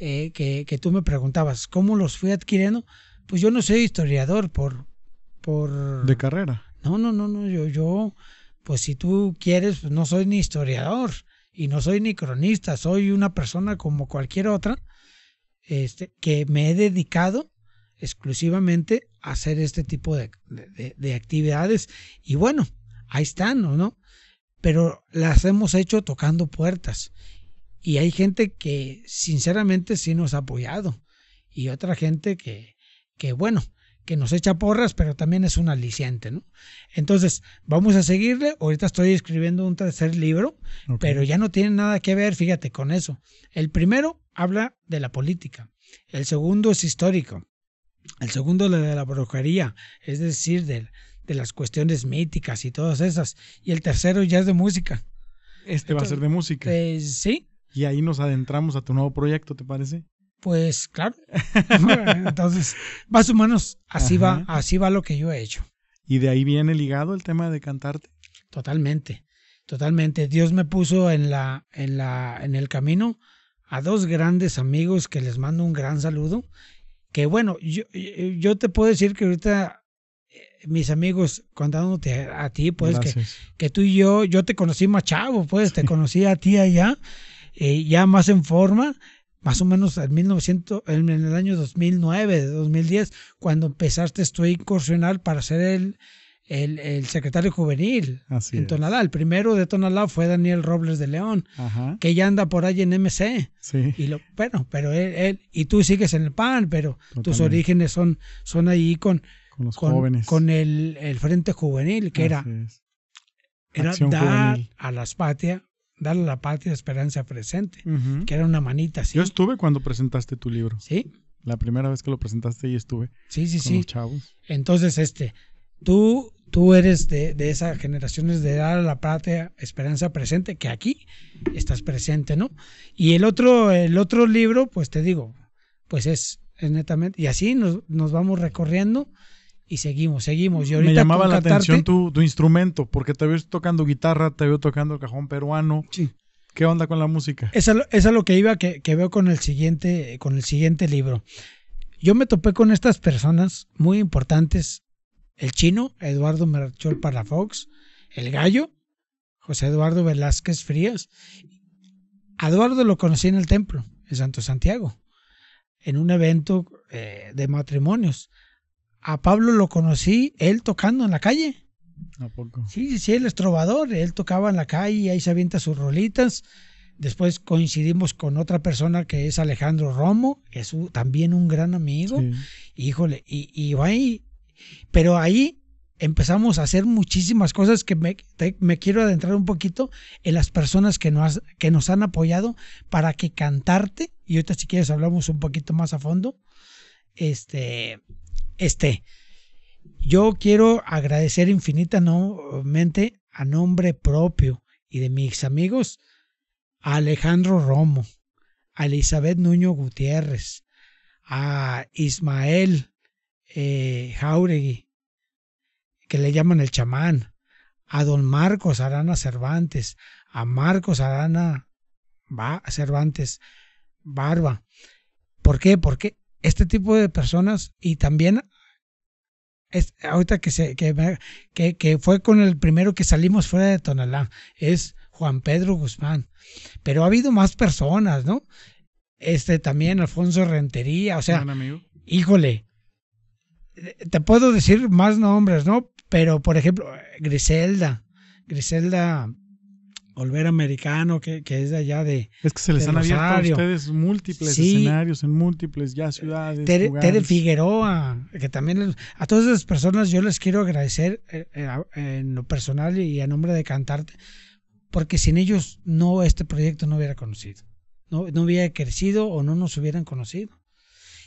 S2: eh, que, que, tú me preguntabas, ¿cómo los fui adquiriendo? Pues yo no soy historiador por por
S1: de carrera.
S2: No, no, no, no, yo yo pues si tú quieres, pues no soy ni historiador y no soy ni cronista, soy una persona como cualquier otra este, que me he dedicado exclusivamente a hacer este tipo de, de, actividades. Y bueno, ahí están, ¿no? Pero las hemos hecho tocando puertas. Y hay gente que sinceramente sí nos ha apoyado. Y otra gente que, que bueno, que nos echa porras, pero también es un aliciente, ¿no? Entonces, vamos a seguirle. Ahorita estoy escribiendo un tercer libro, pero ya no tiene nada que ver, fíjate, con eso. El primero habla de la política. El segundo es histórico. El segundo es de la brujería, es decir, de, de las cuestiones míticas y todas esas. Y el tercero ya es de música.
S1: Este va a ser de música.
S2: Eh, sí.
S1: Y ahí nos adentramos a tu nuevo proyecto, ¿te parece?
S2: Pues claro. Entonces, más o menos así va, así va lo que yo he hecho.
S1: ¿Y de ahí viene ligado el tema de cantarte?
S2: Totalmente, totalmente. Dios me puso en la, en la, en el camino a dos grandes amigos que les mando un gran saludo. Que bueno, yo, yo te puedo decir que ahorita eh, mis amigos contándote a, ti, pues que, que, tú y yo, yo te conocí más chavo, pues te conocí a ti allá, eh, ya más en forma, más o menos en, 1900, en el año 2009, 2010, cuando empezaste a incursionar para ser el, el, secretario juvenil en Tonalá. El primero de Tonalá fue Daniel Robles de León, que ya anda por ahí en MC.
S1: Sí.
S2: Y lo, bueno, pero él, y tú sigues en el PAN, pero tus orígenes son, son ahí con,
S1: con los jóvenes.
S2: Con el, el, Frente Juvenil, que era, era dar a las patrias darle a la patria esperanza presente, que era una manita así.
S1: Yo estuve cuando presentaste tu libro.
S2: Sí.
S1: La primera vez que lo presentaste y estuve.
S2: Sí, sí,
S1: con
S2: sí.
S1: Los chavos.
S2: Entonces, este, tú, tú eres de, de esas generaciones de dar a la patria esperanza presente, que aquí estás presente, ¿no? Y el otro, el otro libro, pues te digo, pues es, es netamente, y así nos, nos vamos recorriendo y seguimos, seguimos. Y ahorita
S1: Me llamaba la atención tu, tu, instrumento, porque te veo tocando guitarra, te veo tocando el cajón peruano.
S2: Sí.
S1: ¿Qué onda con la música?
S2: Esa, es lo que iba, que, que, veo con el, siguiente, con el siguiente libro. Yo me topé con estas personas muy importantes. El chino, Eduardo Merchol Palafox. El gallo, José Eduardo Velázquez Frías. A Eduardo lo conocí en el templo, en Santo Santiago, en un evento eh, de matrimonios a Pablo lo conocí él tocando en la calle.
S1: ¿A poco?
S2: Sí, sí, él es trovador, él tocaba en la calle y ahí se avienta sus rolitas. Después coincidimos con otra persona que es Alejandro Romo, que es también un gran amigo.
S1: Sí.
S2: Híjole, y, y ahí, pero ahí empezamos a hacer muchísimas cosas que me, te, me, quiero adentrar un poquito en las personas que nos, que nos han apoyado para que cantarte, y ahorita si quieres hablamos un poquito más a fondo, este, esté. Yo quiero agradecer infinitamente a nombre propio y de mis amigos a Alejandro Romo, a Elizabeth Nuño Gutiérrez, a Ismael eh, Jauregui, que le llaman el chamán, a don Marcos Arana Cervantes, a Marcos Arana Cervantes Barba. ¿Por qué? Porque este tipo de personas y también es, ahorita que, se, que, que, que, fue con el primero que salimos fuera de Tonalá, es Juan Pedro Guzmán. Pero ha habido más personas, ¿no? Este también, Alfonso Rentería, o sea, híjole, te puedo decir más nombres, ¿no? Pero, por ejemplo, Griselda, Griselda Volver Americano, que, que, es de allá de.
S1: Es que se les han abierto a ustedes múltiples sí. escenarios en múltiples ya ciudades.
S2: Tere, Tere, Figueroa, que también a todas esas personas yo les quiero agradecer eh, en lo personal y a nombre de Cantarte, porque sin ellos no este proyecto no hubiera conocido, no, no hubiera crecido o no nos hubieran conocido.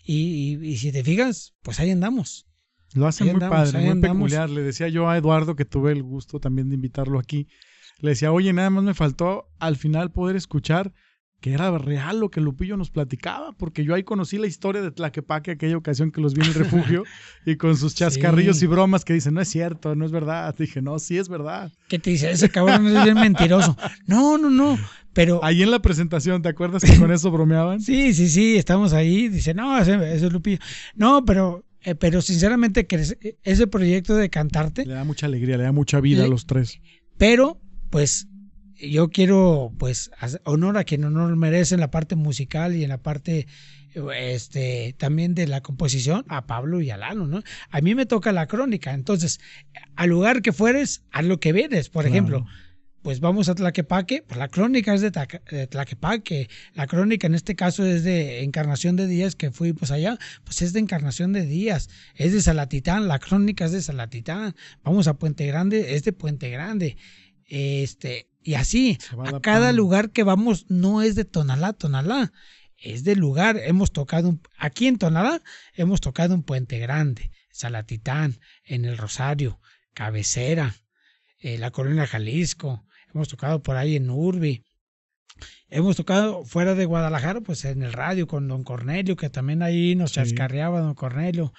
S2: Y, y, y si te fijas, pues ahí andamos.
S1: Lo hace
S2: ahí
S1: muy
S2: andamos,
S1: padre, muy
S2: andamos.
S1: peculiar. Le decía yo a Eduardo que tuve el gusto también de invitarlo aquí le decía, oye, nada más me faltó al final poder escuchar que era real lo que Lupillo nos platicaba, porque yo ahí conocí la historia de Tlaquepaque aquella ocasión que los vi en el refugio y con sus chascarrillos sí. y bromas que dicen, no es cierto, no es verdad. Dije, no, sí es verdad.
S2: ¿Qué te dice? Ese cabrón es bien mentiroso. No, no, no. Pero.
S1: Ahí en la presentación, ¿te acuerdas que con eso bromeaban?
S2: Sí, sí, sí, estamos ahí. Dice, no, ese, ese es Lupillo. No, pero eh, pero sinceramente que ese proyecto de cantarte
S1: le da mucha alegría, le da mucha vida
S2: le,
S1: a los tres.
S2: Pero pues yo quiero pues honor a quien honor merece en la parte musical y en la parte este también de la composición a Pablo y a Lalo, ¿no? A mí me toca la crónica, entonces al lugar que fueres, a lo que vienes, por claro. ejemplo, pues vamos a Tlaquepaque, pues la crónica es de, de, Tlaquepaque, la crónica en este caso es de Encarnación de Díaz, que fui pues allá, pues es de Encarnación de Díaz, es de Salatitán, la crónica es de Salatitán, vamos a Puente Grande, es de Puente Grande, este, y así, a cada lugar que vamos no es de Tonalá, Tonalá, es del lugar. Hemos tocado, un- aquí en Tonalá, hemos tocado en Puente Grande, Salatitán, en El Rosario, Cabecera, eh, la Colonia Jalisco, hemos tocado por ahí en Urbi. Hemos tocado fuera de Guadalajara, pues en el radio con Don Cornelio, que también ahí nos
S1: Sí.
S2: chascarreaba Don Cornelio.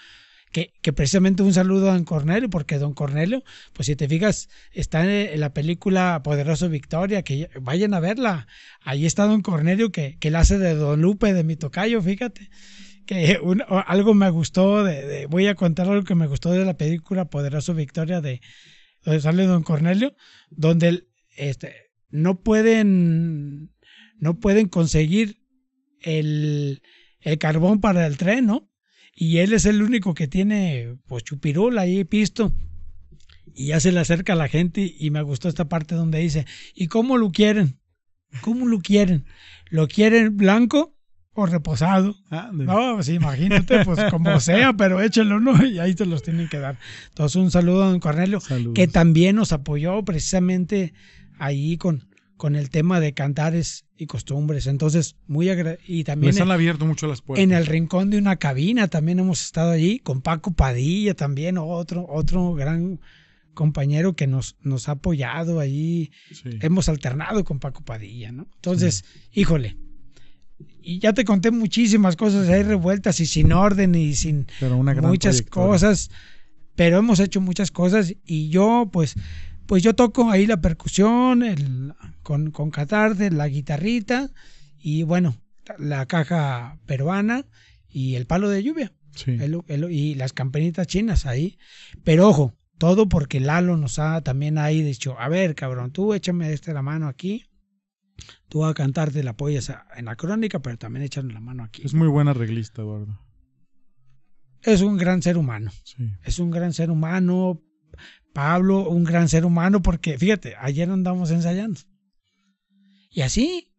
S2: Que, precisamente un saludo a Don Cornelio, porque Don Cornelio, pues si te fijas, está en, la película Poderoso Victoria, que ya- vayan a verla. Ahí está Don Cornelio, que, que la hace de Don Lupe, de mi tocayo, fíjate. Que algo me gustó, de, voy a contar algo que me gustó de la película Poderoso Victoria, de donde sale Don Cornelio, donde este, no pueden, no pueden conseguir el, el carbón para el tren, ¿no? Y él es el único que tiene, pues, chupirul ahí, pisto. Y ya se le acerca a la gente y me gustó esta parte donde dice, ¿y cómo lo quieren? ¿Cómo lo quieren? ¿Lo quieren blanco o reposado?
S1: Ah,
S2: No, pues imagínate, pues como sea, pero échelo, ¿no? Y ahí te los tienen que dar. Entonces, un saludo a don Cornelio,
S1: Saludos.
S2: que también nos apoyó precisamente ahí con, con el tema de cantares y costumbres. Entonces, muy y también
S1: Les han
S2: en,
S1: abierto mucho las puertas.
S2: en el rincón de una cabina también hemos estado allí con Paco Padilla también, otro, otro gran compañero que nos, nos ha apoyado allí
S1: Sí.
S2: hemos alternado con Paco Padilla, ¿no? Entonces, híjole. Y ya te conté muchísimas cosas ahí revueltas y sin orden y sin
S1: Pero una gran
S2: muchas cosas, pero hemos hecho muchas cosas y yo pues pues yo toco ahí la percusión el- con, con catarde, la guitarrita y bueno, la caja peruana y el palo de lluvia
S1: Sí.
S2: el- el- y las campanitas chinas ahí. Pero ojo, todo porque Lalo nos ha también ahí dicho, a ver, cabrón, tú échame este la mano aquí, tú a cantarte la apoyas a- en la crónica, pero también échame la mano aquí.
S1: Es muy buena reglista, Eduardo.
S2: Es un gran ser humano,
S1: Sí.
S2: es un gran ser humano. Pablo, un gran ser humano, porque fíjate, ayer andamos ensayando. Y así,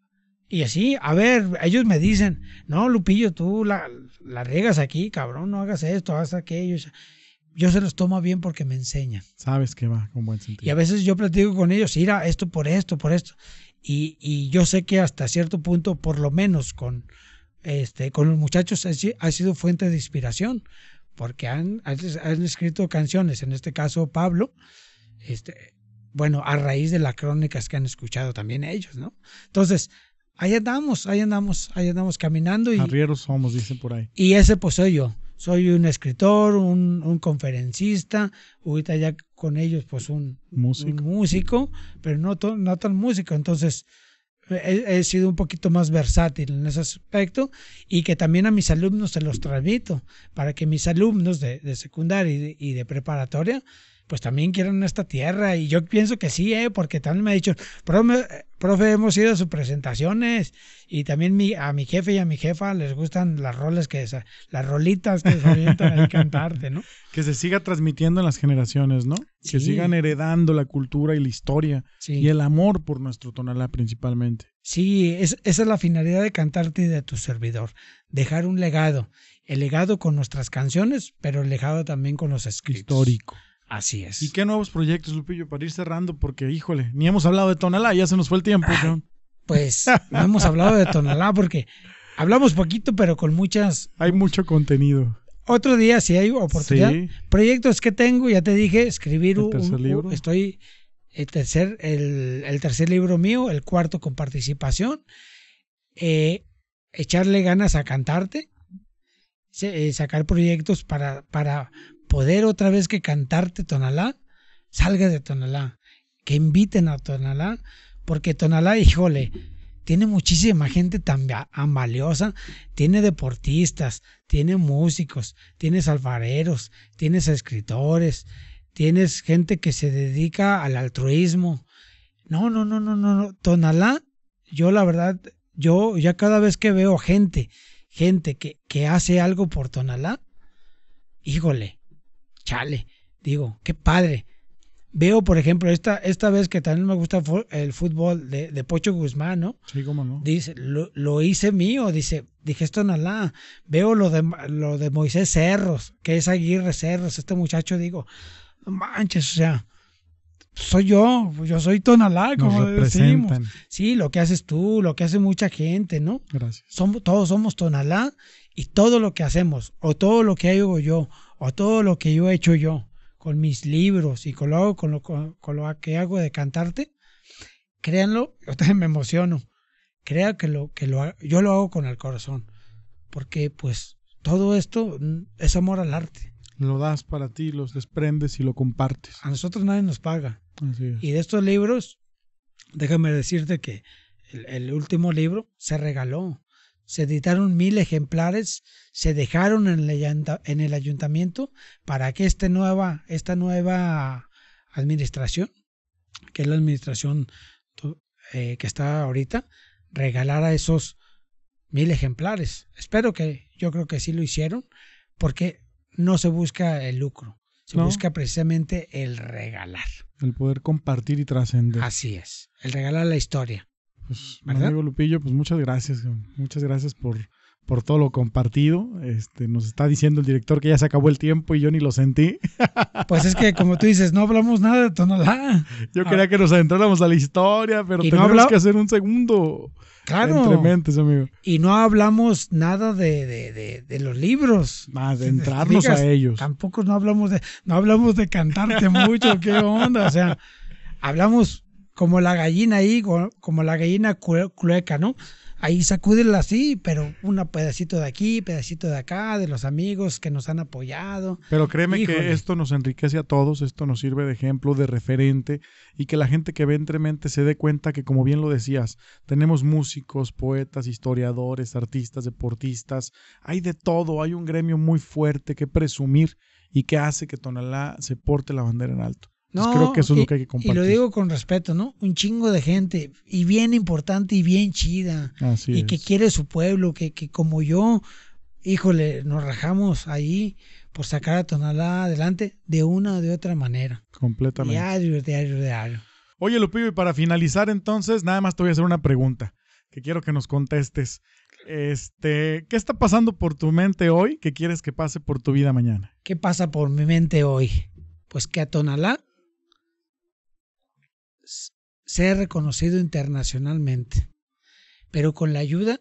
S2: y así, a ver, ellos me dicen, no, Lupillo, tú la, la riegas aquí, cabrón, no hagas esto, haz aquello. Yo se los tomo bien porque me enseñan.
S1: Sabes que va con buen
S2: Y
S1: sentido.
S2: a veces yo platico con ellos, mira, esto por esto, por esto. Y, y yo sé que hasta cierto punto, por lo menos con, este, con los muchachos, ha sido fuente de inspiración, porque han, han, escrito canciones, en este caso Pablo, este, bueno, a raíz de las crónicas que han escuchado también ellos, ¿no? Entonces, ahí andamos, ahí andamos, ahí andamos caminando y,
S1: Arrieros somos, dicen por ahí.
S2: y ese pues soy yo. Soy un escritor, un, un conferencista, ahorita ya con ellos pues un,
S1: Músico.
S2: un músico, pero no, to- no tan músico. Entonces he, sido un poquito más versátil en ese aspecto y que también a mis alumnos se los transmito para que mis alumnos de, de secundaria y de preparatoria pues también quieran esta tierra y yo pienso que sí, ¿eh? porque también me ha dicho, profe, profe, hemos ido a sus presentaciones y también mi, a mi jefe y a mi jefa les gustan las roles que, las rolitas que se avientan ahí cantarte, ¿no?
S1: Que se siga transmitiendo en las generaciones, ¿no? Que sigan heredando la cultura y la historia
S2: Sí.
S1: y el amor por nuestro tonalá principalmente.
S2: Sí, es- esa es la finalidad de cantarte y de tu servidor. Dejar un legado. El legado con nuestras canciones, pero el legado también con los escritos.
S1: Histórico.
S2: Así es.
S1: ¿Y qué nuevos proyectos, Lupillo, para ir cerrando? Porque, híjole, ni hemos hablado de tonalá, ya se nos fue el tiempo. cabrón.
S2: Pues no hemos hablado de Tonalá porque hablamos poquito, pero con muchas.
S1: Hay mucho contenido.
S2: Otro día, si hay oportunidad.
S1: Sí.
S2: Proyectos que tengo, ya te dije, escribir
S1: ¿El
S2: un,
S1: tercer
S2: un-
S1: libro?
S2: Estoy. El tercer, el, el tercer libro mío, el cuarto con participación. Eh, echarle ganas a cantarte. eh, sacar proyectos para, para poder otra vez que cantarte Tonalá, salga de Tonalá, que inviten a Tonalá, porque Tonalá, híjole, tiene muchísima gente tan va- tan valiosa, tiene deportistas, tiene músicos, tienes alfareros, tienes escritores, tienes gente que se dedica al altruismo. No, no, no, no, no, no. Tonalá, yo la verdad, yo ya cada vez que veo gente, gente que, que hace algo por Tonalá, híjole, chale, digo, qué padre. Veo, por ejemplo, esta, esta vez que también me gusta el fútbol de, de Pocho Guzmán, ¿no?
S1: Sí, cómo no.
S2: Dice, lo, lo hice mío, dice, dije esto Tonalá. Veo lo de, lo de Moisés Cerros, que es Aguirre Cerros, este muchacho, digo, no manches, o sea, soy yo, yo soy Tonalá, como decimos. Sí, lo que haces tú, lo que hace mucha gente, ¿no?
S1: Gracias.
S2: Somos, todos somos Tonalá y todo lo que hacemos, o todo lo que hago yo, o todo lo que yo he hecho yo, con mis libros y con lo, con lo, con, lo que hago de cantarte, créanlo, yo también me emociono. Crea que lo que lo yo lo hago con el corazón, porque pues todo esto mm, es amor al arte.
S1: Lo das para ti, los desprendes y lo compartes.
S2: A nosotros nadie nos paga. Y de estos libros, déjame decirte que el, el último libro se regaló. Se editaron mil ejemplares, se dejaron en el, ayunta- en el ayuntamiento para que este nueva, esta nueva administración, que es la administración eh, que está ahorita, regalara esos mil ejemplares. Espero que, yo creo que sí lo hicieron, porque no se busca el lucro, se
S1: No.
S2: busca precisamente el regalar.
S1: El poder compartir y trascender.
S2: Así es, el regalar la historia.
S1: Pues,
S2: ¿Verdad?
S1: amigo Lupillo, pues muchas gracias. Muchas gracias por, por todo lo compartido. Este, nos está diciendo el director que ya se acabó el tiempo y yo ni lo sentí.
S2: Pues es que, como tú dices, no hablamos nada de Tonalá.
S1: Yo quería que nos adentráramos a la historia, pero
S2: Ah. Y no
S1: tenemos
S2: habla-
S1: que hacer un segundo entre
S2: Claro.
S1: mentes, amigo.
S2: Y no hablamos nada de, de, de, de los libros.
S1: A ellos.
S2: Tampoco no hablamos de, no hablamos de cantarte mucho, qué onda. O sea, hablamos como la gallina ahí, co- como la gallina clueca, ¿no? Ahí sacúdela así, pero un pedacito de aquí, pedacito de acá, de los amigos que nos han apoyado.
S1: Pero créeme
S2: Híjole.
S1: que esto nos enriquece a todos, esto nos sirve de ejemplo, de referente, y que la gente que ve entre mente se dé cuenta que, como bien lo decías, tenemos músicos, poetas, historiadores, artistas, deportistas, hay de todo, hay un gremio muy fuerte que presumir y que hace que Tonalá se porte la bandera en alto. Entonces, creo que eso es
S2: y-
S1: lo que hay que
S2: Y
S1: compartir.
S2: lo digo con respeto, ¿no? Un chingo de gente, y bien importante y bien chida.
S1: Así
S2: y
S1: es.
S2: que quiere su pueblo, que, que como yo, híjole, nos rajamos ahí por sacar a Tonalá adelante de una o de otra manera.
S1: Completamente.
S2: Diario, diario, diario.
S1: Oye, Lupillo, y para finalizar entonces, nada más te voy a hacer una pregunta que quiero que nos contestes. Este, ¿qué está pasando por tu mente hoy que quieres que pase por tu vida mañana?
S2: ¿Qué pasa por mi mente hoy? Pues que a Tonalá s- sea reconocido internacionalmente, pero con la ayuda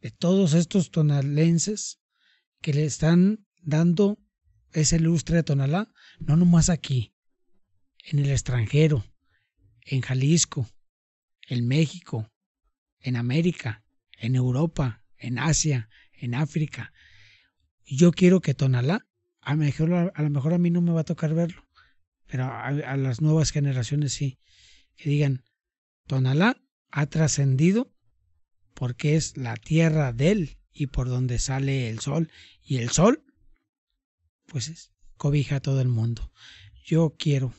S2: de todos estos tonalenses que le están dando ese lustre a Tonalá, no nomás aquí, en el extranjero, en Jalisco, en México, en América, en Europa, en Asia, en África. Yo quiero que Tonalá, a lo mejor a, lo mejor a mí no me va a tocar verlo, pero a, a las nuevas generaciones sí, que digan, Tonalá ha trascendido porque es la tierra de él y por donde sale el sol. Y el sol, pues es, cobija a todo el mundo. Yo quiero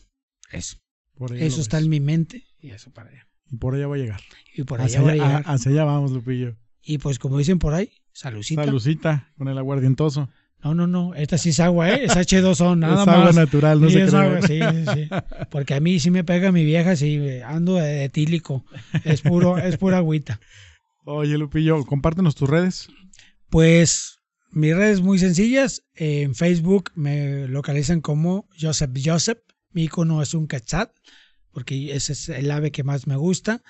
S2: eso.
S1: Por
S2: Eso está
S1: ves.
S2: en mi mente y eso para allá.
S1: Y por allá va a llegar.
S2: Y por allá
S1: hacia,
S2: voy a llegar.
S1: hacia allá vamos, Lupillo.
S2: Y pues como dicen por ahí, salucita.
S1: Salucita con el aguardientoso.
S2: No, no, no, esta sí es agua, ¿eh? Es H2O, nada
S1: es
S2: más.
S1: agua natural, no
S2: Sí,
S1: se
S2: es agua, sí, sí, sí. Porque a mí sí me pega mi vieja si ando de etílico. Es puro, es pura agüita.
S1: Oye, Lupillo, compártenos tus redes.
S2: Pues mis redes muy sencillas. En Facebook me localizan como Joseph Joseph. Mi icono es un quetzal, porque ese es el ave que más me gusta.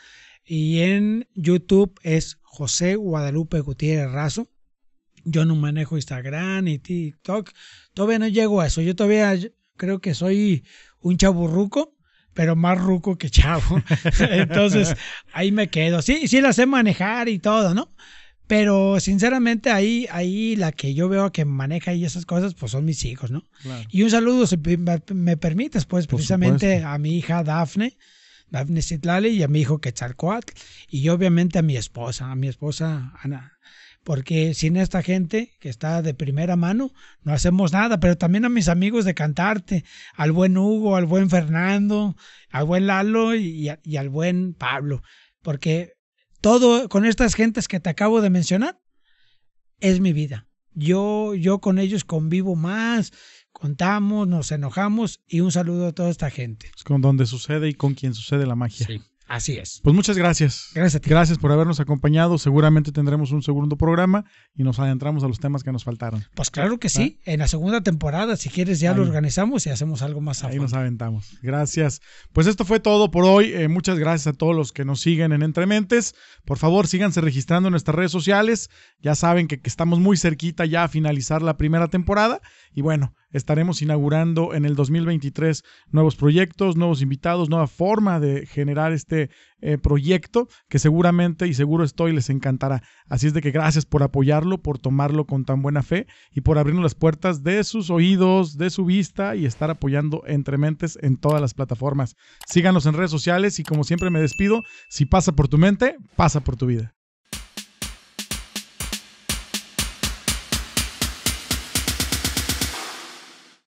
S2: Y en YouTube es José Guadalupe Gutiérrez Razo. Yo no manejo Instagram ni TikTok. Todavía no llego a eso. Yo todavía creo que soy un chaburruco, pero más ruco que chavo. Entonces ahí me quedo. Sí, sí la sé manejar y todo, ¿no? Pero sinceramente ahí, ahí la que yo veo que maneja y esas cosas, pues son mis hijos, ¿no?
S1: Claro.
S2: Y un saludo, si me me permites, pues
S1: Por
S2: precisamente
S1: supuesto.
S2: a mi hija Dafne, Dafne Citlali y a mi hijo Quetzalcoatl, y obviamente a mi esposa, a mi esposa Ana. Porque sin esta gente que está de primera mano, no hacemos nada, pero también a mis amigos de cantarte, al buen Hugo, al buen Fernando, al buen Lalo y, al buen Pablo. Porque todo con estas gentes que te acabo de mencionar es mi vida. Yo, yo con ellos convivo más, contamos, nos enojamos y un saludo a toda esta gente.
S1: Es con donde sucede y con quien sucede la magia.
S2: Así es.
S1: Pues muchas gracias.
S2: Gracias a ti.
S1: Gracias por habernos acompañado. Seguramente tendremos un segundo programa y nos adentramos a los temas que nos faltaron.
S2: Pues claro que sí. En la segunda temporada, si quieres, ya
S1: Ahí.
S2: lo organizamos y hacemos algo más a
S1: Ahí nos aventamos. Gracias. Pues esto fue todo por hoy. Eh, muchas gracias a todos los que nos siguen en Entrementes. Por favor, síganse registrando en nuestras redes sociales. Ya saben que, que estamos muy cerquita ya a finalizar la primera temporada. Y bueno, estaremos inaugurando en el 2023 nuevos proyectos, nuevos invitados, nueva forma de generar este eh, proyecto que seguramente y seguro estoy les encantará. Así es de que gracias por apoyarlo, por tomarlo con tan buena fe y por abrirnos las puertas de sus oídos, de su vista y estar apoyando Entre Mentes en todas las plataformas. Síganos en redes sociales y como siempre me despido, si pasa por tu mente, pasa por tu vida.